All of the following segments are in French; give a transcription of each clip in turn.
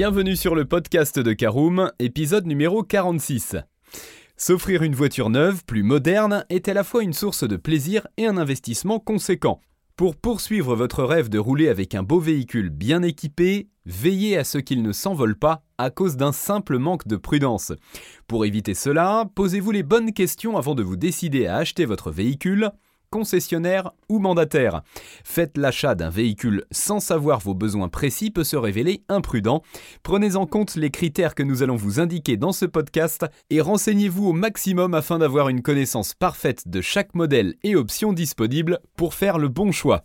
Bienvenue sur le podcast de Caroom, épisode numéro 46. S'offrir une voiture neuve, plus moderne, est à la fois une source de plaisir et un investissement conséquent. Pour poursuivre votre rêve de rouler avec un beau véhicule bien équipé, veillez à ce qu'il ne s'envole pas à cause d'un simple manque de prudence. Pour éviter cela, posez-vous les bonnes questions avant de vous décider à acheter votre véhicule concessionnaire ou mandataire. Faites l'achat d'un véhicule sans savoir vos besoins précis peut se révéler imprudent. Prenez en compte les critères que nous allons vous indiquer dans ce podcast et renseignez-vous au maximum afin d'avoir une connaissance parfaite de chaque modèle et option disponible pour faire le bon choix.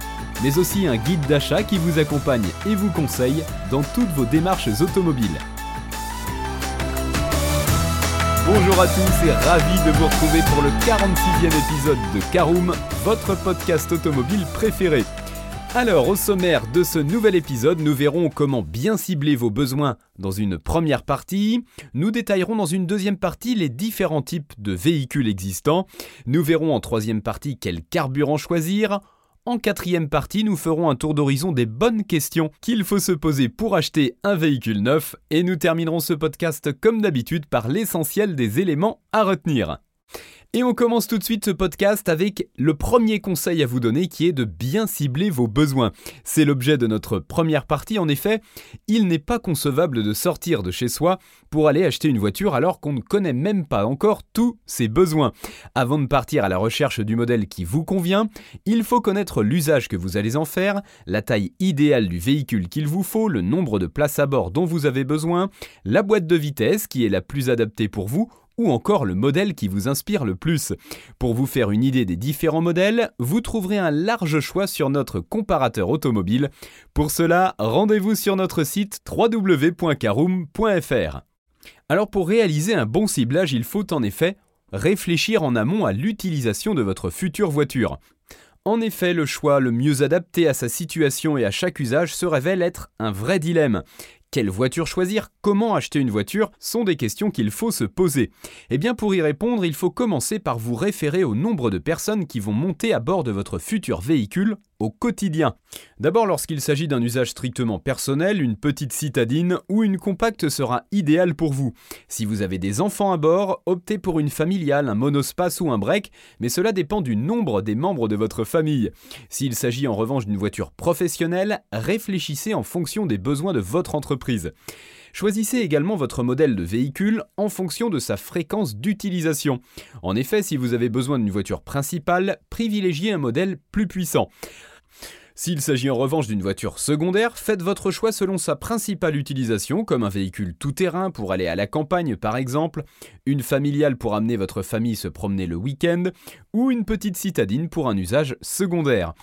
mais aussi un guide d'achat qui vous accompagne et vous conseille dans toutes vos démarches automobiles. Bonjour à tous et ravi de vous retrouver pour le 46e épisode de Caroom, votre podcast automobile préféré. Alors, au sommaire de ce nouvel épisode, nous verrons comment bien cibler vos besoins dans une première partie. Nous détaillerons dans une deuxième partie les différents types de véhicules existants. Nous verrons en troisième partie quel carburant choisir. En quatrième partie, nous ferons un tour d'horizon des bonnes questions qu'il faut se poser pour acheter un véhicule neuf et nous terminerons ce podcast comme d'habitude par l'essentiel des éléments à retenir. Et on commence tout de suite ce podcast avec le premier conseil à vous donner qui est de bien cibler vos besoins. C'est l'objet de notre première partie. En effet, il n'est pas concevable de sortir de chez soi pour aller acheter une voiture alors qu'on ne connaît même pas encore tous ses besoins. Avant de partir à la recherche du modèle qui vous convient, il faut connaître l'usage que vous allez en faire, la taille idéale du véhicule qu'il vous faut, le nombre de places à bord dont vous avez besoin, la boîte de vitesse qui est la plus adaptée pour vous ou encore le modèle qui vous inspire le plus. Pour vous faire une idée des différents modèles, vous trouverez un large choix sur notre comparateur automobile. Pour cela, rendez-vous sur notre site www.caroom.fr. Alors pour réaliser un bon ciblage, il faut en effet réfléchir en amont à l'utilisation de votre future voiture. En effet, le choix le mieux adapté à sa situation et à chaque usage se révèle être un vrai dilemme, quelle voiture choisir? Comment acheter une voiture? Sont des questions qu'il faut se poser. Eh bien pour y répondre, il faut commencer par vous référer au nombre de personnes qui vont monter à bord de votre futur véhicule au quotidien. D'abord, lorsqu'il s'agit d'un usage strictement personnel, une petite citadine ou une compacte sera idéale pour vous. Si vous avez des enfants à bord, optez pour une familiale, un monospace ou un break, mais cela dépend du nombre des membres de votre famille. S'il s'agit en revanche d'une voiture professionnelle, réfléchissez en fonction des besoins de votre entreprise. Choisissez également votre modèle de véhicule en fonction de sa fréquence d'utilisation. En effet, si vous avez besoin d'une voiture principale, privilégiez un modèle plus puissant. S'il s'agit en revanche d'une voiture secondaire, faites votre choix selon sa principale utilisation, comme un véhicule tout-terrain pour aller à la campagne par exemple, une familiale pour amener votre famille se promener le week-end, ou une petite citadine pour un usage secondaire.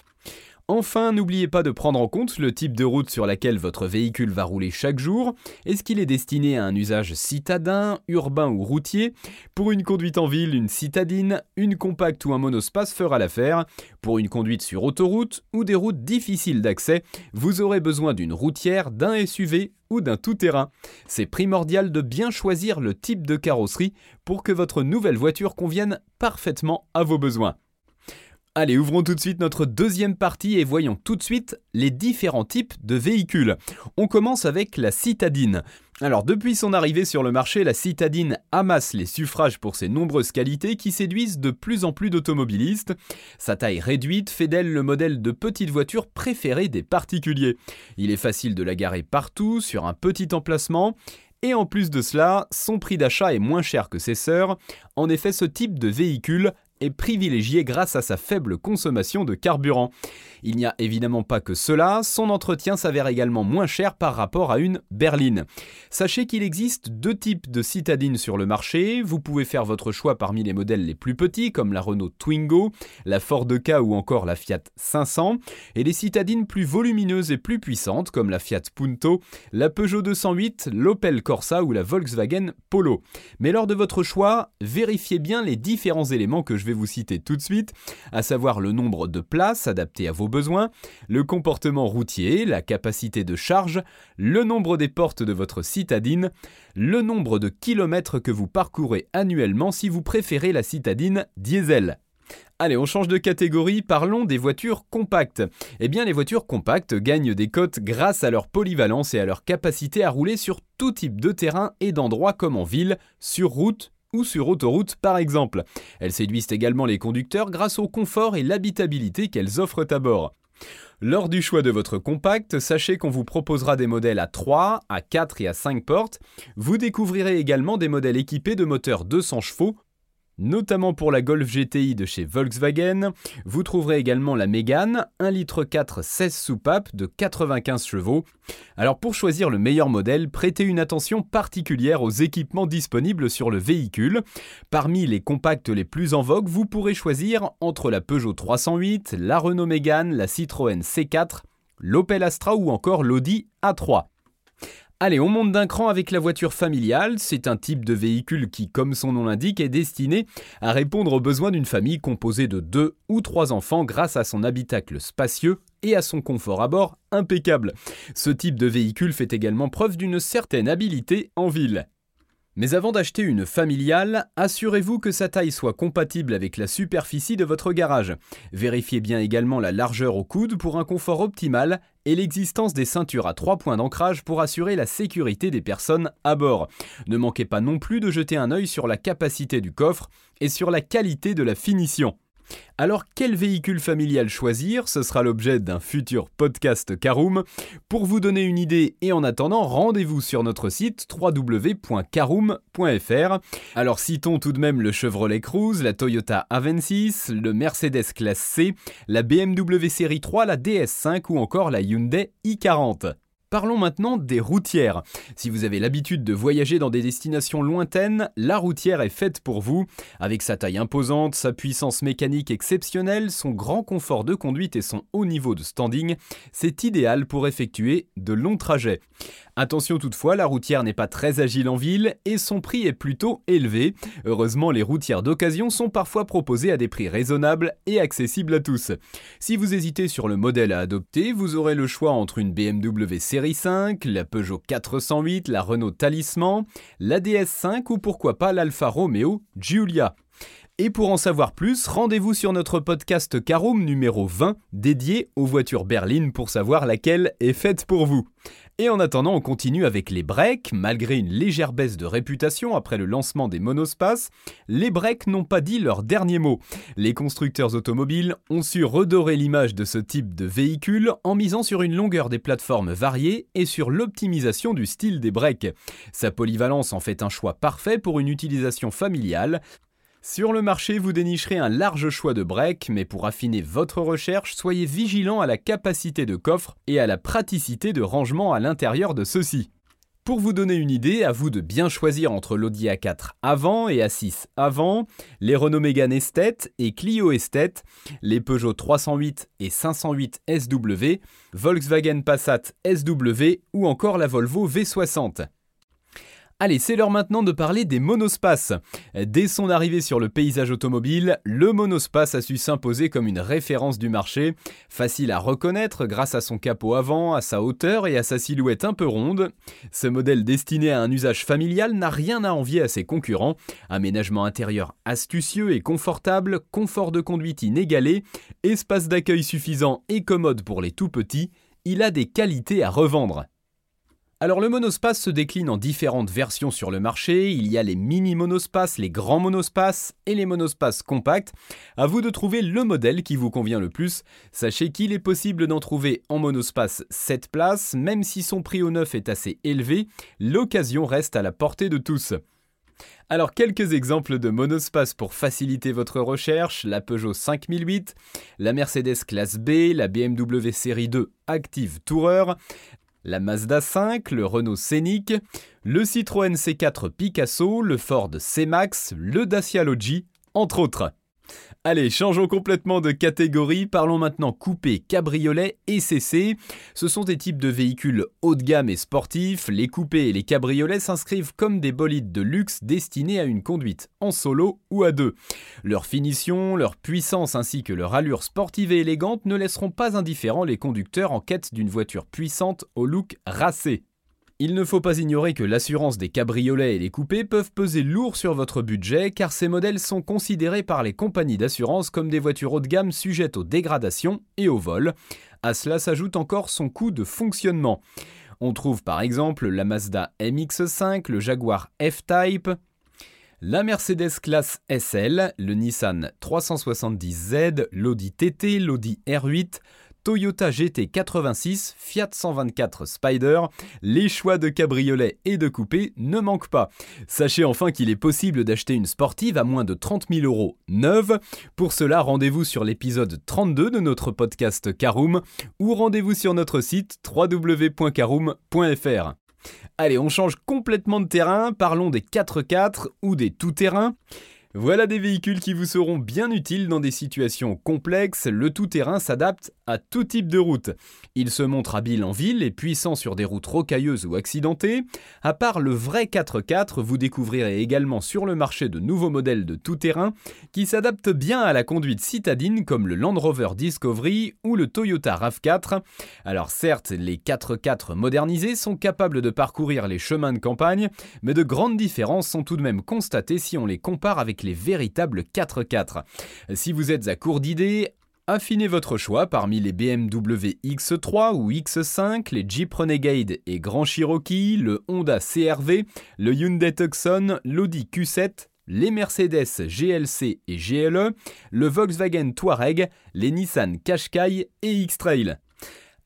Enfin, n'oubliez pas de prendre en compte le type de route sur laquelle votre véhicule va rouler chaque jour. Est-ce qu'il est destiné à un usage citadin, urbain ou routier? Pour une conduite en ville, une citadine, une compacte ou un monospace fera l'affaire. Pour une conduite sur autoroute ou des routes difficiles d'accès, vous aurez besoin d'une routière, d'un SUV ou d'un tout-terrain. C'est primordial de bien choisir le type de carrosserie pour que votre nouvelle voiture convienne parfaitement à vos besoins. Allez, ouvrons tout de suite notre deuxième partie et voyons tout de suite les différents types de véhicules. On commence avec la citadine. Alors depuis son arrivée sur le marché, la citadine amasse les suffrages pour ses nombreuses qualités qui séduisent de plus en plus d'automobilistes. Sa taille réduite fait d'elle le modèle de petite voiture préférée des particuliers. Il est facile de la garer partout, sur un petit emplacement, et en plus de cela, son prix d'achat est moins cher que ses sœurs. En effet, ce type de véhicule est privilégié grâce à sa faible consommation de carburant. Il n'y a évidemment pas que cela, son entretien s'avère également moins cher par rapport à une berline. Sachez qu'il existe deux types de citadines sur le marché, vous pouvez faire votre choix parmi les modèles les plus petits comme la Renault Twingo, la Ford Ka ou encore la Fiat 500, et les citadines plus volumineuses et plus puissantes comme la Fiat Punto, la Peugeot 208, l'Opel Corsa ou la Volkswagen Polo. Mais lors de votre choix, vérifiez bien les différents éléments que je vous citer tout de suite, à savoir le nombre de places adaptées à vos besoins, le comportement routier, la capacité de charge, le nombre des portes de votre citadine, le nombre de kilomètres que vous parcourez annuellement si vous préférez la citadine diesel. Allez, on change de catégorie, parlons des voitures compactes. Eh bien, les voitures compactes gagnent des cotes grâce à leur polyvalence et à leur capacité à rouler sur tout type de terrain et d'endroits comme en ville, sur route ou sur autoroute par exemple. Elles séduisent également les conducteurs grâce au confort et l'habitabilité qu'elles offrent à bord. Lors du choix de votre compact, sachez qu'on vous proposera des modèles à 3, à 4 et à 5 portes. Vous découvrirez également des modèles équipés de moteurs 200 chevaux notamment pour la Golf GTI de chez Volkswagen. Vous trouverez également la Mégane, 1,4 litre 16 soupapes de 95 chevaux. Alors pour choisir le meilleur modèle, prêtez une attention particulière aux équipements disponibles sur le véhicule. Parmi les compacts les plus en vogue, vous pourrez choisir entre la Peugeot 308, la Renault Mégane, la Citroën C4, l'Opel Astra ou encore l'Audi A3. Allez, on monte d'un cran avec la voiture familiale. C'est un type de véhicule qui, comme son nom l'indique, est destiné à répondre aux besoins d'une famille composée de deux ou trois enfants grâce à son habitacle spacieux et à son confort à bord impeccable. Ce type de véhicule fait également preuve d'une certaine habileté en ville. Mais avant d'acheter une familiale, assurez-vous que sa taille soit compatible avec la superficie de votre garage. Vérifiez bien également la largeur au coude pour un confort optimal et l'existence des ceintures à trois points d'ancrage pour assurer la sécurité des personnes à bord. Ne manquez pas non plus de jeter un œil sur la capacité du coffre et sur la qualité de la finition. Alors quel véhicule familial choisir? Ce sera l'objet d'un futur podcast Caroom. Pour vous donner une idée et en attendant, rendez-vous sur notre site www.caroom.fr. Alors citons tout de même le Chevrolet Cruze, la Toyota Avensis, le Mercedes Classe C, la BMW Série 3, la DS5 ou encore la Hyundai i40. Parlons maintenant des routières. Si vous avez l'habitude de voyager dans des destinations lointaines, la routière est faite pour vous. Avec sa taille imposante, sa puissance mécanique exceptionnelle, son grand confort de conduite et son haut niveau de standing, c'est idéal pour effectuer de longs trajets. Attention toutefois, la routière n'est pas très agile en ville et son prix est plutôt élevé. Heureusement, les routières d'occasion sont parfois proposées à des prix raisonnables et accessibles à tous. Si vous hésitez sur le modèle à adopter, vous aurez le choix entre une BMW Série 5, la Peugeot 408, la Renault Talisman, la DS5 ou pourquoi pas l'Alfa Romeo Giulia. Et pour en savoir plus, rendez-vous sur notre podcast Caroom numéro 20 dédié aux voitures berlines pour savoir laquelle est faite pour vous. Et en attendant, on continue avec les breaks. Malgré une légère baisse de réputation après le lancement des monospaces, les breaks n'ont pas dit leur dernier mot. Les constructeurs automobiles ont su redorer l'image de ce type de véhicule en misant sur une longueur des plateformes variées et sur l'optimisation du style des breaks. Sa polyvalence en fait un choix parfait pour une utilisation familiale, sur le marché, vous dénicherez un large choix de breaks, mais pour affiner votre recherche, soyez vigilant à la capacité de coffre et à la praticité de rangement à l'intérieur de ceux-ci. Pour vous donner une idée, à vous de bien choisir entre l'Audi A4 avant et A6 avant, les Renault Mégane Esthète et Clio Esthète, les Peugeot 308 et 508 SW, Volkswagen Passat SW ou encore la Volvo V60. Allez, c'est l'heure maintenant de parler des monospaces. Dès son arrivée sur le paysage automobile, le monospace a su s'imposer comme une référence du marché, facile à reconnaître grâce à son capot avant, à sa hauteur et à sa silhouette un peu ronde. Ce modèle destiné à un usage familial n'a rien à envier à ses concurrents. Aménagement intérieur astucieux et confortable, confort de conduite inégalé, espace d'accueil suffisant et commode pour les tout petits, il a des qualités à revendre. Alors le monospace se décline en différentes versions sur le marché. Il y a les mini monospaces, les grands monospaces et les monospaces compacts. À vous de trouver le modèle qui vous convient le plus. Sachez qu'il est possible d'en trouver en monospace 7 places, même si son prix au neuf est assez élevé, l'occasion reste à la portée de tous. Alors quelques exemples de monospace pour faciliter votre recherche, la Peugeot 5008, la Mercedes classe B, la BMW série 2 Active Tourer, la Mazda 5, le Renault Scénic, le Citroën C4 Picasso, le Ford C-Max, le Dacia Logi, entre autres. Allez, changeons complètement de catégorie, parlons maintenant coupé, cabriolet et CC. Ce sont des types de véhicules haut de gamme et sportifs. Les coupés et les cabriolets s'inscrivent comme des bolides de luxe destinés à une conduite en solo ou à deux. Leur finition, leur puissance ainsi que leur allure sportive et élégante ne laisseront pas indifférents les conducteurs en quête d'une voiture puissante au look racé. Il ne faut pas ignorer que l'assurance des cabriolets et les coupés peuvent peser lourd sur votre budget car ces modèles sont considérés par les compagnies d'assurance comme des voitures haut de gamme sujettes aux dégradations et au vol. À cela s'ajoute encore son coût de fonctionnement. On trouve par exemple la Mazda MX5, le Jaguar F-Type, la Mercedes classe SL, le Nissan 370Z, l'Audi TT, l'Audi R8, Toyota GT86, Fiat 124 Spider, les choix de cabriolet et de coupé ne manquent pas. Sachez enfin qu'il est possible d'acheter une sportive à moins de 30 000 euros neuve. Pour cela, rendez-vous sur l'épisode 32 de notre podcast Caroom ou rendez-vous sur notre site www.caroom.fr. Allez, on change complètement de terrain, parlons des 4x4 ou des tout-terrains. Voilà des véhicules qui vous seront bien utiles dans des situations complexes. Le tout-terrain s'adapte à tout type de route. Il se montre habile en ville et puissant sur des routes rocailleuses ou accidentées. À part le vrai 4x4, vous découvrirez également sur le marché de nouveaux modèles de tout-terrain qui s'adaptent bien à la conduite citadine comme le Land Rover Discovery ou le Toyota RAV4. Alors certes, les 4x4 modernisés sont capables de parcourir les chemins de campagne, mais de grandes différences sont tout de même constatées si on les compare les véritables 4x4. Si vous êtes à court d'idées, Affinez votre choix parmi les BMW X3 ou X5, les Jeep Renegade et Grand Cherokee, le Honda CRV, le Hyundai Tucson, l'Audi Q7, les Mercedes GLC et GLE, le Volkswagen Touareg, les Nissan Qashqai et X-Trail.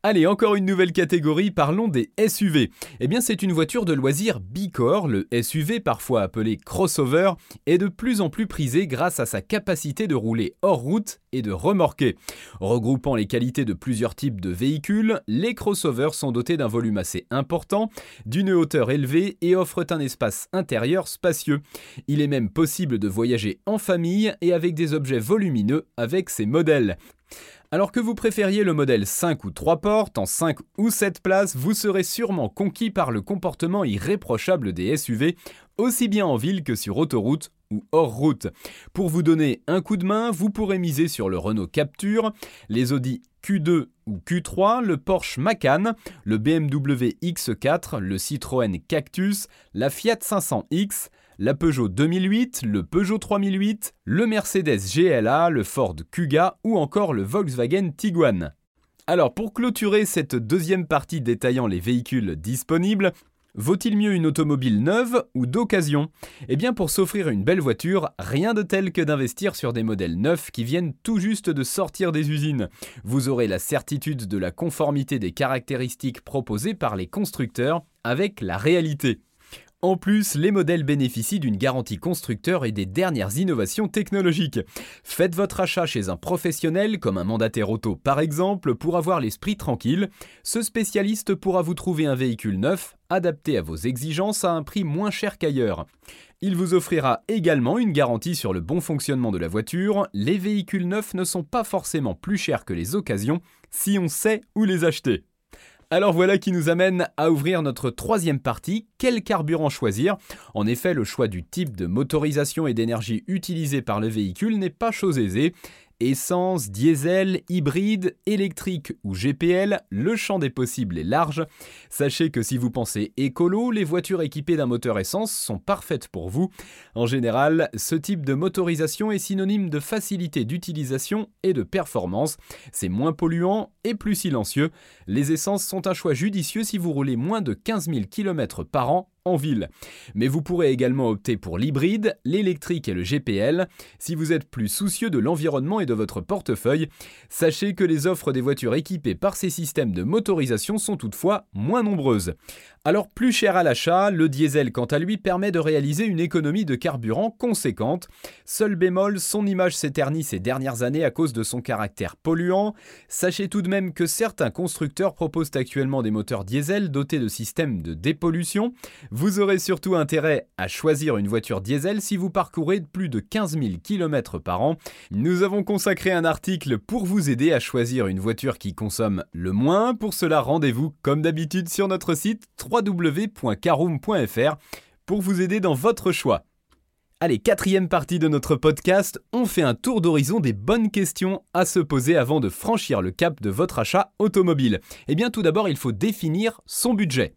Allez, encore une nouvelle catégorie, parlons des SUV. Eh bien, c'est une voiture de loisir bicorps, le SUV, parfois appelé crossover, est de plus en plus prisé grâce à sa capacité de rouler hors route et de remorquer. Regroupant les qualités de plusieurs types de véhicules, les crossovers sont dotés d'un volume assez important, d'une hauteur élevée et offrent un espace intérieur spacieux. Il est même possible de voyager en famille et avec des objets volumineux avec ces modèles. Alors que vous préfériez le modèle 5 ou 3 portes, en 5 ou 7 places, vous serez sûrement conquis par le comportement irréprochable des SUV, aussi bien en ville que sur autoroute ou hors route. Pour vous donner un coup de main, vous pourrez miser sur le Renault Capture, les Audi Q2 ou Q3, le Porsche Macan, le BMW X4, le Citroën Cactus, la Fiat 500X, la Peugeot 2008, le Peugeot 3008, le Mercedes GLA, le Ford Kuga ou encore le Volkswagen Tiguan. Alors pour clôturer cette deuxième partie détaillant les véhicules disponibles, Vaut-il mieux une automobile neuve ou d'occasion? Eh bien pour s'offrir une belle voiture, rien de tel que d'investir sur des modèles neufs qui viennent tout juste de sortir des usines. Vous aurez la certitude de la conformité des caractéristiques proposées par les constructeurs avec la réalité. En plus, les modèles bénéficient d'une garantie constructeur et des dernières innovations technologiques. Faites votre achat chez un professionnel, comme un mandataire auto par exemple, pour avoir l'esprit tranquille. Ce spécialiste pourra vous trouver un véhicule neuf, adapté à vos exigences à un prix moins cher qu'ailleurs. Il vous offrira également une garantie sur le bon fonctionnement de la voiture. Les véhicules neufs ne sont pas forcément plus chers que les occasions si on sait où les acheter. Alors voilà qui nous amène à ouvrir notre troisième partie, quel carburant choisir? En effet, le choix du type de motorisation et d'énergie utilisé par le véhicule n'est pas chose aisée Essence, diesel, hybride, électrique ou GPL, le champ des possibles est large. Sachez que si vous pensez écolo, les voitures équipées d'un moteur essence sont parfaites pour vous. En général, ce type de motorisation est synonyme de facilité d'utilisation et de performance. C'est moins polluant et plus silencieux. Les essences sont un choix judicieux si vous roulez moins de 15 000 km par an ville. Mais vous pourrez également opter pour l'hybride, l'électrique et le GPL si vous êtes plus soucieux de l'environnement et de votre portefeuille. Sachez que les offres des voitures équipées par ces systèmes de motorisation sont toutefois moins nombreuses. Alors plus cher à l'achat, le diesel quant à lui permet de réaliser une économie de carburant conséquente. Seul bémol, son image s'éternit ces dernières années à cause de son caractère polluant. Sachez tout de même que certains constructeurs proposent actuellement des moteurs diesel dotés de systèmes de dépollution. Vous aurez surtout intérêt à choisir une voiture diesel si vous parcourez plus de 15 000 km par an. Nous avons consacré un article pour vous aider à choisir une voiture qui consomme le moins. Pour cela, rendez-vous comme d'habitude sur notre site www.caroom.fr pour vous aider dans votre choix. Allez, quatrième partie de notre podcast, on fait un tour d'horizon des bonnes questions à se poser avant de franchir le cap de votre achat automobile. Eh bien tout d'abord, il faut définir son budget.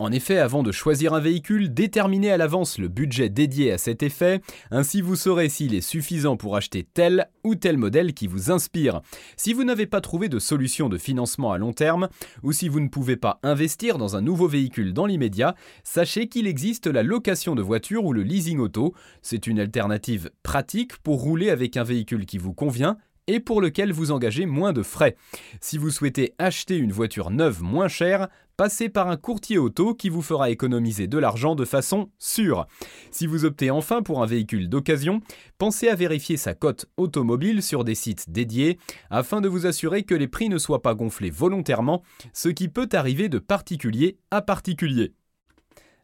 En effet, avant de choisir un véhicule, déterminez à l'avance le budget dédié à cet effet, ainsi vous saurez s'il est suffisant pour acheter tel ou tel modèle qui vous inspire. Si vous n'avez pas trouvé de solution de financement à long terme, ou si vous ne pouvez pas investir dans un nouveau véhicule dans l'immédiat, sachez qu'il existe la location de voiture ou le leasing auto. C'est une alternative pratique pour rouler avec un véhicule qui vous convient et pour lequel vous engagez moins de frais. Si vous souhaitez acheter une voiture neuve moins chère, passez par un courtier auto qui vous fera économiser de l'argent de façon sûre. Si vous optez enfin pour un véhicule d'occasion, pensez à vérifier sa cote automobile sur des sites dédiés afin de vous assurer que les prix ne soient pas gonflés volontairement, ce qui peut arriver de particulier à particulier.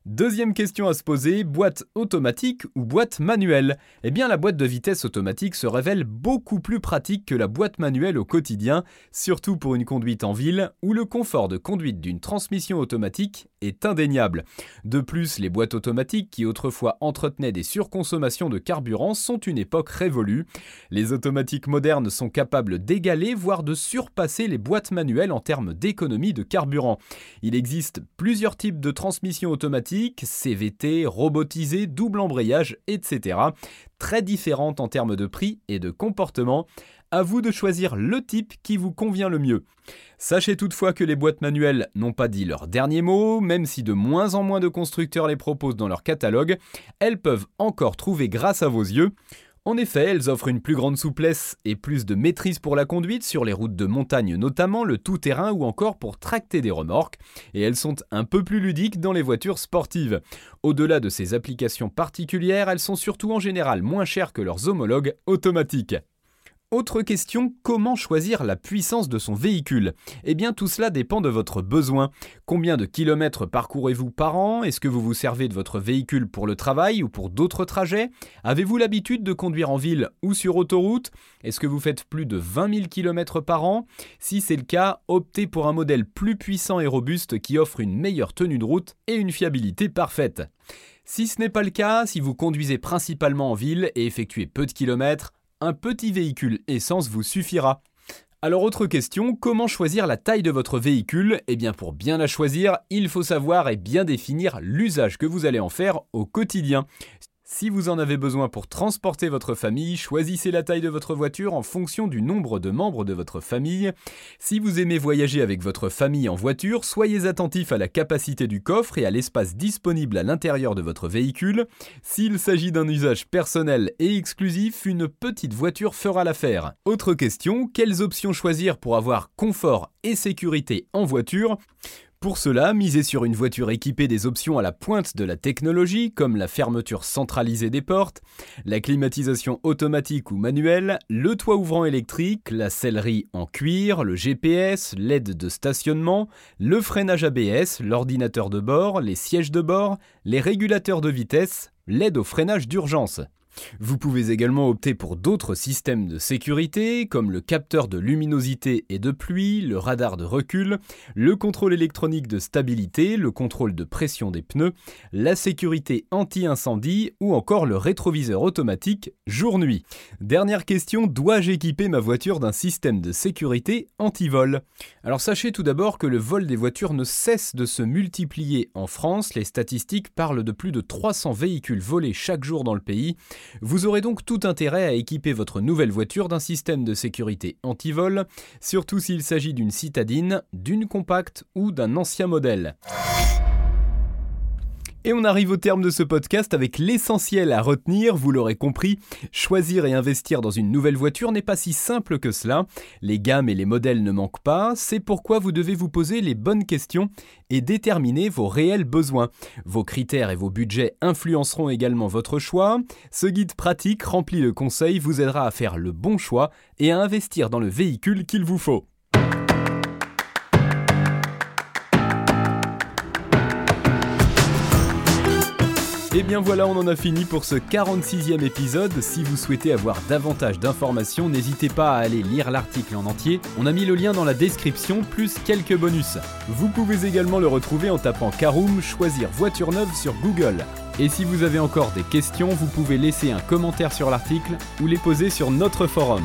Deuxième question à se poser, boîte automatique ou boîte manuelle? Eh bien la boîte de vitesse automatique se révèle beaucoup plus pratique que la boîte manuelle au quotidien, surtout pour une conduite en ville où le confort de conduite d'une transmission automatique est indéniable. De plus, les boîtes automatiques qui autrefois entretenaient des surconsommations de carburant sont une époque révolue. Les automatiques modernes sont capables d'égaler, voire de surpasser les boîtes manuelles en termes d'économie de carburant. Il existe plusieurs types de transmissions automatiques CVT, robotisé, double embrayage, etc. Très différentes en termes de prix et de comportement. À vous de choisir le type qui vous convient le mieux. Sachez toutefois que les boîtes manuelles n'ont pas dit leur dernier mot, même si de moins en moins de constructeurs les proposent dans leur catalogue, elles peuvent encore trouver grâce à vos yeux en effet, elles offrent une plus grande souplesse et plus de maîtrise pour la conduite sur les routes de montagne notamment, le tout-terrain ou encore pour tracter des remorques, et elles sont un peu plus ludiques dans les voitures sportives. Au-delà de ces applications particulières, elles sont surtout en général moins chères que leurs homologues automatiques. Autre question, comment choisir la puissance de son véhicule? Eh bien tout cela dépend de votre besoin. Combien de kilomètres parcourez-vous par an? Est-ce que vous vous servez de votre véhicule pour le travail ou pour d'autres trajets? Avez-vous l'habitude de conduire en ville ou sur autoroute? Est-ce que vous faites plus de 20 000 km par an? Si c'est le cas, optez pour un modèle plus puissant et robuste qui offre une meilleure tenue de route et une fiabilité parfaite. Si ce n'est pas le cas, si vous conduisez principalement en ville et effectuez peu de kilomètres, un petit véhicule essence vous suffira. Alors autre question, comment choisir la taille de votre véhicule? Eh bien pour bien la choisir, il faut savoir et bien définir l'usage que vous allez en faire au quotidien. Si vous en avez besoin pour transporter votre famille, choisissez la taille de votre voiture en fonction du nombre de membres de votre famille. Si vous aimez voyager avec votre famille en voiture, soyez attentif à la capacité du coffre et à l'espace disponible à l'intérieur de votre véhicule. S'il s'agit d'un usage personnel et exclusif, une petite voiture fera l'affaire. Autre question, quelles options choisir pour avoir confort et sécurité en voiture? Pour cela, misez sur une voiture équipée des options à la pointe de la technologie, comme la fermeture centralisée des portes, la climatisation automatique ou manuelle, le toit ouvrant électrique, la sellerie en cuir, le GPS, l'aide de stationnement, le freinage ABS, l'ordinateur de bord, les sièges de bord, les régulateurs de vitesse, l'aide au freinage d'urgence. Vous pouvez également opter pour d'autres systèmes de sécurité, comme le capteur de luminosité et de pluie, le radar de recul, le contrôle électronique de stabilité, le contrôle de pression des pneus, la sécurité anti-incendie ou encore le rétroviseur automatique jour-nuit. Dernière question, dois-je équiper ma voiture d'un système de sécurité anti-vol? Alors sachez tout d'abord que le vol des voitures ne cesse de se multiplier en France, les statistiques parlent de plus de 300 véhicules volés chaque jour dans le pays. Vous aurez donc tout intérêt à équiper votre nouvelle voiture d'un système de sécurité anti-vol, surtout s'il s'agit d'une citadine, d'une compacte ou d'un ancien modèle. Et on arrive au terme de ce podcast avec l'essentiel à retenir, vous l'aurez compris, choisir et investir dans une nouvelle voiture n'est pas si simple que cela. Les gammes et les modèles ne manquent pas, c'est pourquoi vous devez vous poser les bonnes questions et déterminer vos réels besoins. Vos critères et vos budgets influenceront également votre choix. Ce guide pratique rempli de conseils vous aidera à faire le bon choix et à investir dans le véhicule qu'il vous faut. Bien voilà, on en a fini pour ce 46e épisode. Si vous souhaitez avoir davantage d'informations, n'hésitez pas à aller lire l'article en entier. On a mis le lien dans la description, plus quelques bonus. Vous pouvez également le retrouver en tapant Caroom Choisir voiture neuve sur Google. Et si vous avez encore des questions, vous pouvez laisser un commentaire sur l'article ou les poser sur notre forum.